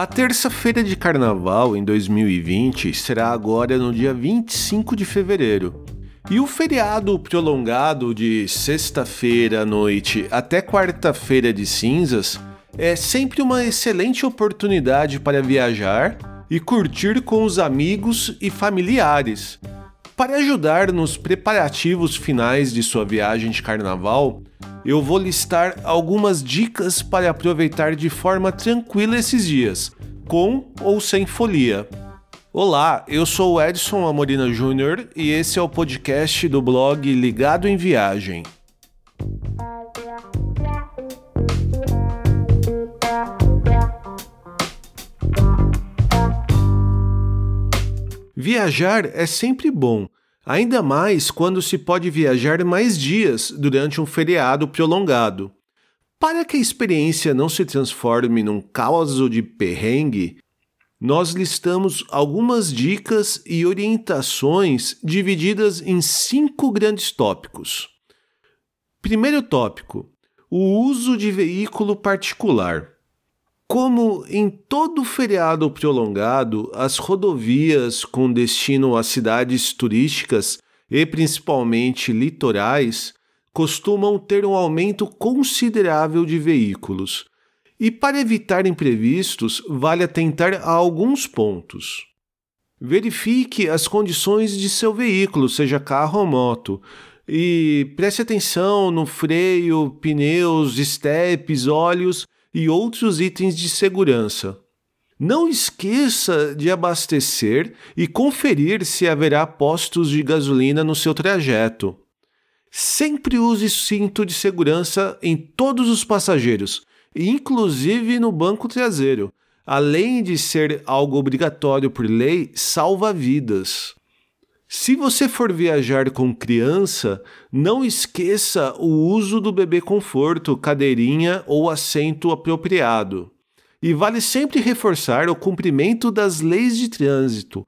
A terça-feira de carnaval em 2020 será agora no dia 25 de fevereiro. E o feriado prolongado de sexta-feira à noite até quarta-feira de cinzas é sempre uma excelente oportunidade para viajar e curtir com os amigos e familiares. Para ajudar nos preparativos finais de sua viagem de carnaval, eu vou listar algumas dicas para aproveitar de forma tranquila esses dias, com ou sem folia. Olá, eu sou o Edson Amorina Júnior e esse é o podcast do blog Ligado em Viagem. Viajar é sempre bom, ainda mais quando se pode viajar mais dias durante um feriado prolongado. Para que a experiência não se transforme num caos de perrengue, nós listamos algumas dicas e orientações divididas em cinco grandes tópicos. Primeiro tópico: o uso de veículo particular. Como em todo feriado prolongado, as rodovias com destino a cidades turísticas e principalmente litorais costumam ter um aumento considerável de veículos. E para evitar imprevistos, vale atentar a alguns pontos. Verifique as condições de seu veículo, seja carro ou moto, e preste atenção no freio, pneus, estepes, óleos e outros itens de segurança. Não esqueça de abastecer e conferir se haverá postos de gasolina no seu trajeto. Sempre use cinto de segurança em todos os passageiros, inclusive no banco traseiro. Além de ser algo obrigatório por lei, salva vidas. Se você for viajar com criança, não esqueça o uso do bebê conforto, cadeirinha ou assento apropriado. E vale sempre reforçar o cumprimento das leis de trânsito,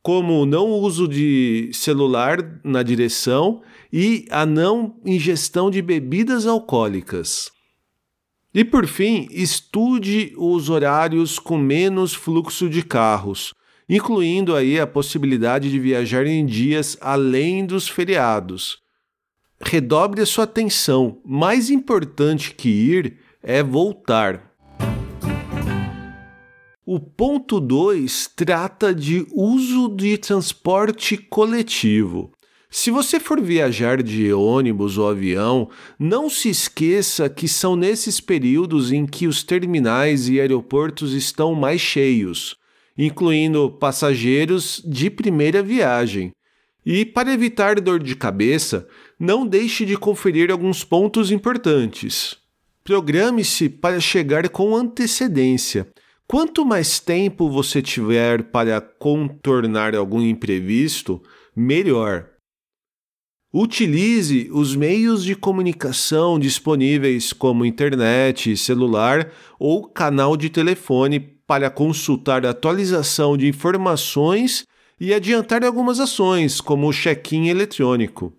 como o não uso de celular na direção e a não ingestão de bebidas alcoólicas. E por fim, estude os horários com menos fluxo de carros incluindo aí a possibilidade de viajar em dias além dos feriados. Redobre a sua atenção, mais importante que ir é voltar. O ponto 2 trata de uso de transporte coletivo. Se você for viajar de ônibus ou avião, não se esqueça que são nesses períodos em que os terminais e aeroportos estão mais cheios incluindo passageiros de primeira viagem. E para evitar dor de cabeça, não deixe de conferir alguns pontos importantes. Programe-se para chegar com antecedência. Quanto mais tempo você tiver para contornar algum imprevisto, melhor. Utilize os meios de comunicação disponíveis, como internet, celular ou canal de telefone, para consultar a atualização de informações e adiantar algumas ações, como o check-in eletrônico.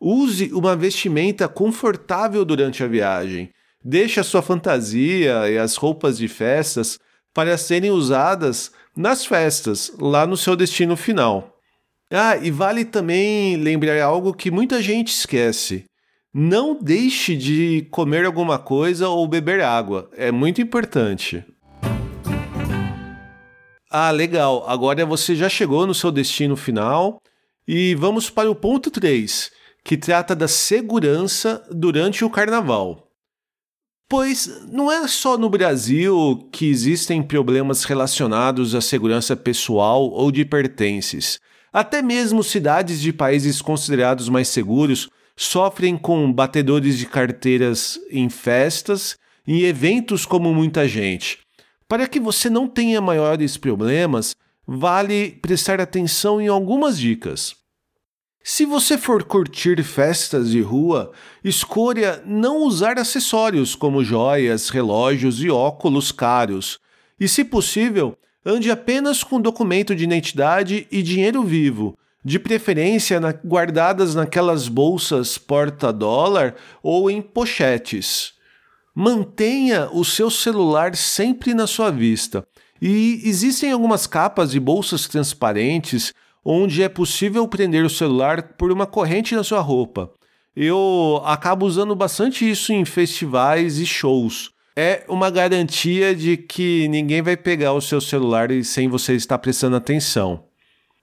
Use uma vestimenta confortável durante a viagem. Deixe a sua fantasia e as roupas de festas para serem usadas nas festas, lá no seu destino final. Ah, e vale também lembrar algo que muita gente esquece. Não deixe de comer alguma coisa ou beber água. É muito importante. Ah, legal. Agora você já chegou no seu destino final e vamos para o ponto 3, que trata da segurança durante o carnaval. Pois não é só no Brasil que existem problemas relacionados à segurança pessoal ou de pertences. Até mesmo cidades de países considerados mais seguros sofrem com batedores de carteiras em festas e eventos como muita gente. Para que você não tenha maiores problemas, vale prestar atenção em algumas dicas. Se você for curtir festas de rua, escolha não usar acessórios como joias, relógios e óculos caros. E, se possível, ande apenas com documento de identidade e dinheiro vivo, de preferência na, guardadas naquelas bolsas porta-dólar ou em pochetes. Mantenha o seu celular sempre na sua vista. E existem algumas capas e bolsas transparentes onde é possível prender o celular por uma corrente na sua roupa. Eu acabo usando bastante isso em festivais e shows. É uma garantia de que ninguém vai pegar o seu celular sem você estar prestando atenção.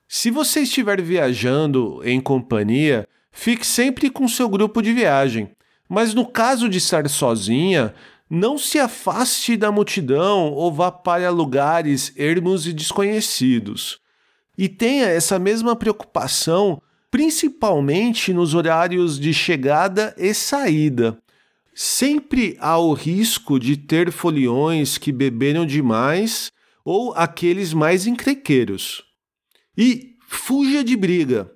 Se você estiver viajando em companhia, fique sempre com seu grupo de viagem. Mas no caso de estar sozinha, não se afaste da multidão ou vá para lugares ermos e desconhecidos. E tenha essa mesma preocupação, principalmente nos horários de chegada e saída. Sempre há o risco de ter foliões que beberam demais ou aqueles mais encrequeiros. E fuja de briga.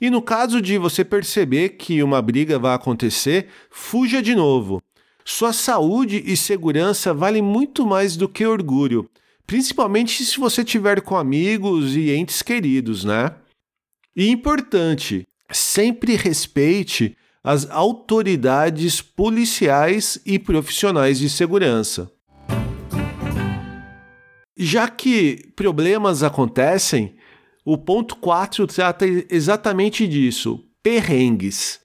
E no caso de você perceber que uma briga vai acontecer, fuja de novo. Sua saúde e segurança valem muito mais do que orgulho, principalmente se você tiver com amigos e entes queridos, né? E importante, sempre respeite as autoridades policiais e profissionais de segurança. Já que problemas acontecem, o ponto 4 trata exatamente disso: perrengues.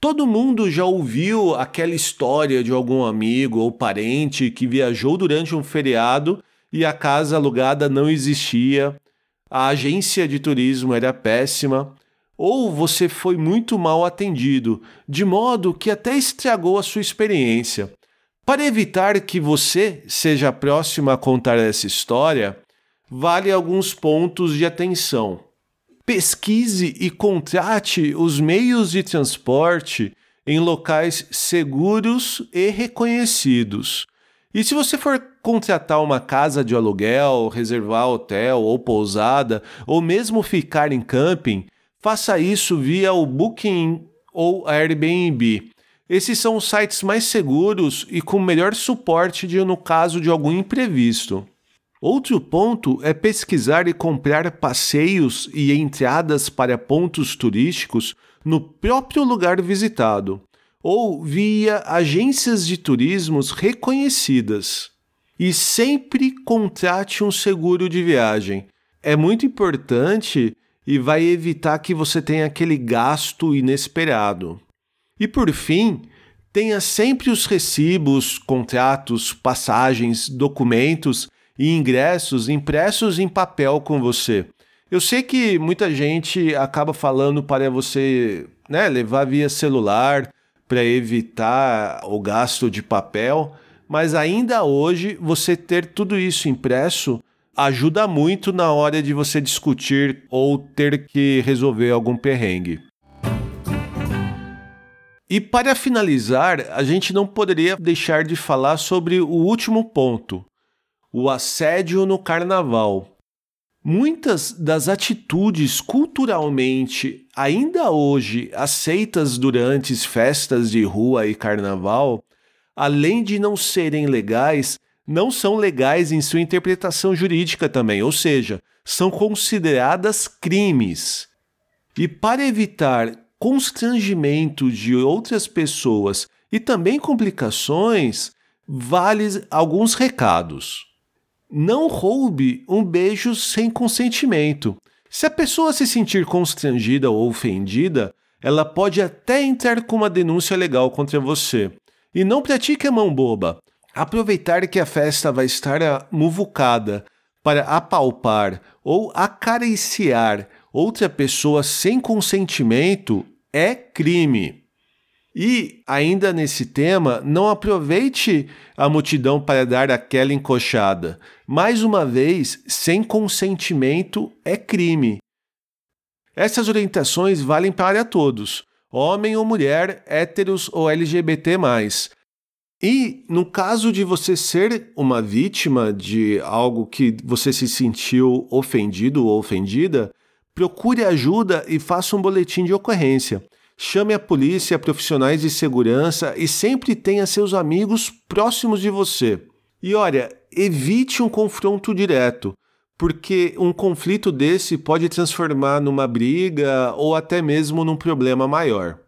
Todo mundo já ouviu aquela história de algum amigo ou parente que viajou durante um feriado e a casa alugada não existia, a agência de turismo era péssima, ou você foi muito mal atendido, de modo que até estragou a sua experiência. Para evitar que você seja a próxima a contar essa história, vale alguns pontos de atenção. Pesquise e contrate os meios de transporte em locais seguros e reconhecidos. E se você for contratar uma casa de aluguel, reservar hotel ou pousada, ou mesmo ficar em camping, faça isso via o Booking ou Airbnb. Esses são os sites mais seguros e com melhor suporte de, no caso de algum imprevisto. Outro ponto é pesquisar e comprar passeios e entradas para pontos turísticos no próprio lugar visitado ou via agências de turismos reconhecidas. E sempre contrate um seguro de viagem. É muito importante e vai evitar que você tenha aquele gasto inesperado. E por fim, tenha sempre os recibos, contratos, passagens, documentos e ingressos impressos em papel com você. Eu sei que muita gente acaba falando para você né, levar via celular para evitar o gasto de papel, mas ainda hoje você ter tudo isso impresso ajuda muito na hora de você discutir ou ter que resolver algum perrengue. E para finalizar, a gente não poderia deixar de falar sobre o último ponto, o assédio no carnaval. Muitas das atitudes culturalmente ainda hoje aceitas durante festas de rua e carnaval, além de não serem legais, não são legais em sua interpretação jurídica também, ou seja, são consideradas crimes. E para evitar constrangimento de outras pessoas e também complicações, vale alguns recados. Não roube um beijo sem consentimento. Se a pessoa se sentir constrangida ou ofendida, ela pode até entrar com uma denúncia legal contra você. E não pratique a mão boba. Aproveitar que a festa vai estar muvucada para apalpar ou acariciar outra pessoa sem consentimento é crime. E, ainda nesse tema, não aproveite a multidão para dar aquela encoxada. Mais uma vez, sem consentimento é crime. Essas orientações valem para todos, homem ou mulher, héteros ou LGBT. E no caso de você ser uma vítima de algo que você se sentiu ofendido ou ofendida, procure ajuda e faça um boletim de ocorrência. Chame a polícia, profissionais de segurança e sempre tenha seus amigos próximos de você. E olha, evite um confronto direto, porque um conflito desse pode transformar numa briga ou até mesmo num problema maior.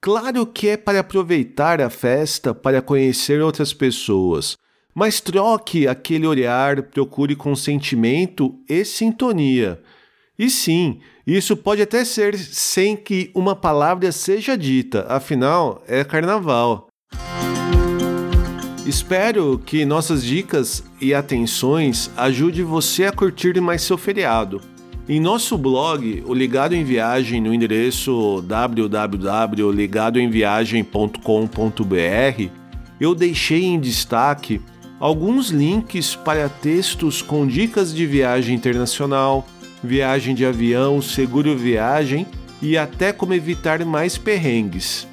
Claro que é para aproveitar a festa para conhecer outras pessoas, mas troque aquele olhar, procure consentimento e sintonia. E sim, isso pode até ser sem que uma palavra seja dita, afinal é carnaval. Espero que nossas dicas e atenções ajude você a curtir mais seu feriado. Em nosso blog, o Ligado em Viagem, no endereço www.ligadoemviagem.com.br, eu deixei em destaque alguns links para textos com dicas de viagem internacional, viagem de avião, seguro viagem e até como evitar mais perrengues.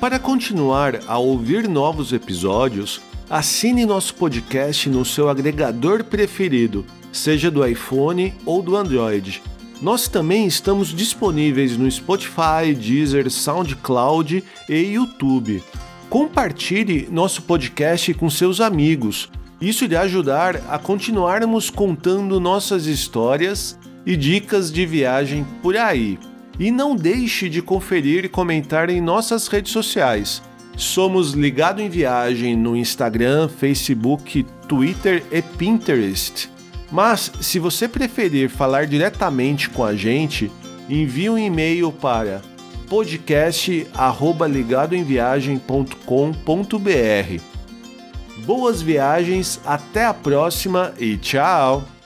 Para continuar a ouvir novos episódios, assine nosso podcast no seu agregador preferido, seja do iPhone ou do Android. Nós também estamos disponíveis no Spotify, Deezer, SoundCloud e YouTube. Compartilhe nosso podcast com seus amigos. Isso irá ajudar a continuarmos contando nossas histórias e dicas de viagem por aí. E não deixe de conferir e comentar em nossas redes sociais. Somos Ligado em Viagem no Instagram, Facebook, Twitter e Pinterest. Mas, se você preferir falar diretamente com a gente, envie um e-mail para podcast@ligadoemviagem.com.br. Boas viagens, até a próxima e tchau!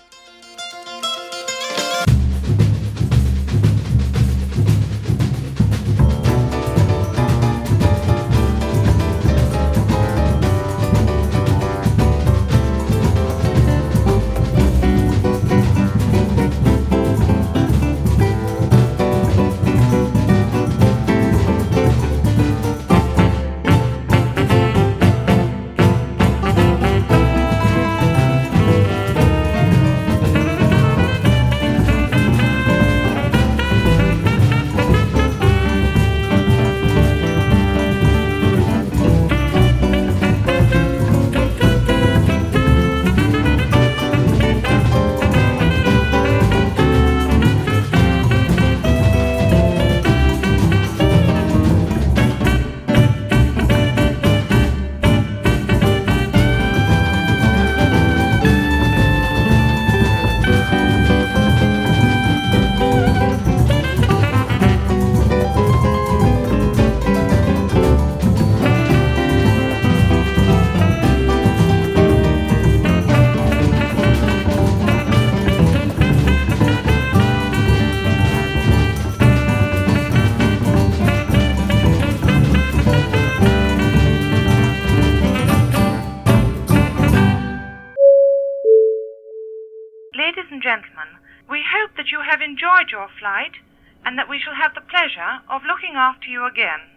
Your flight and that we shall have the pleasure of looking after you again.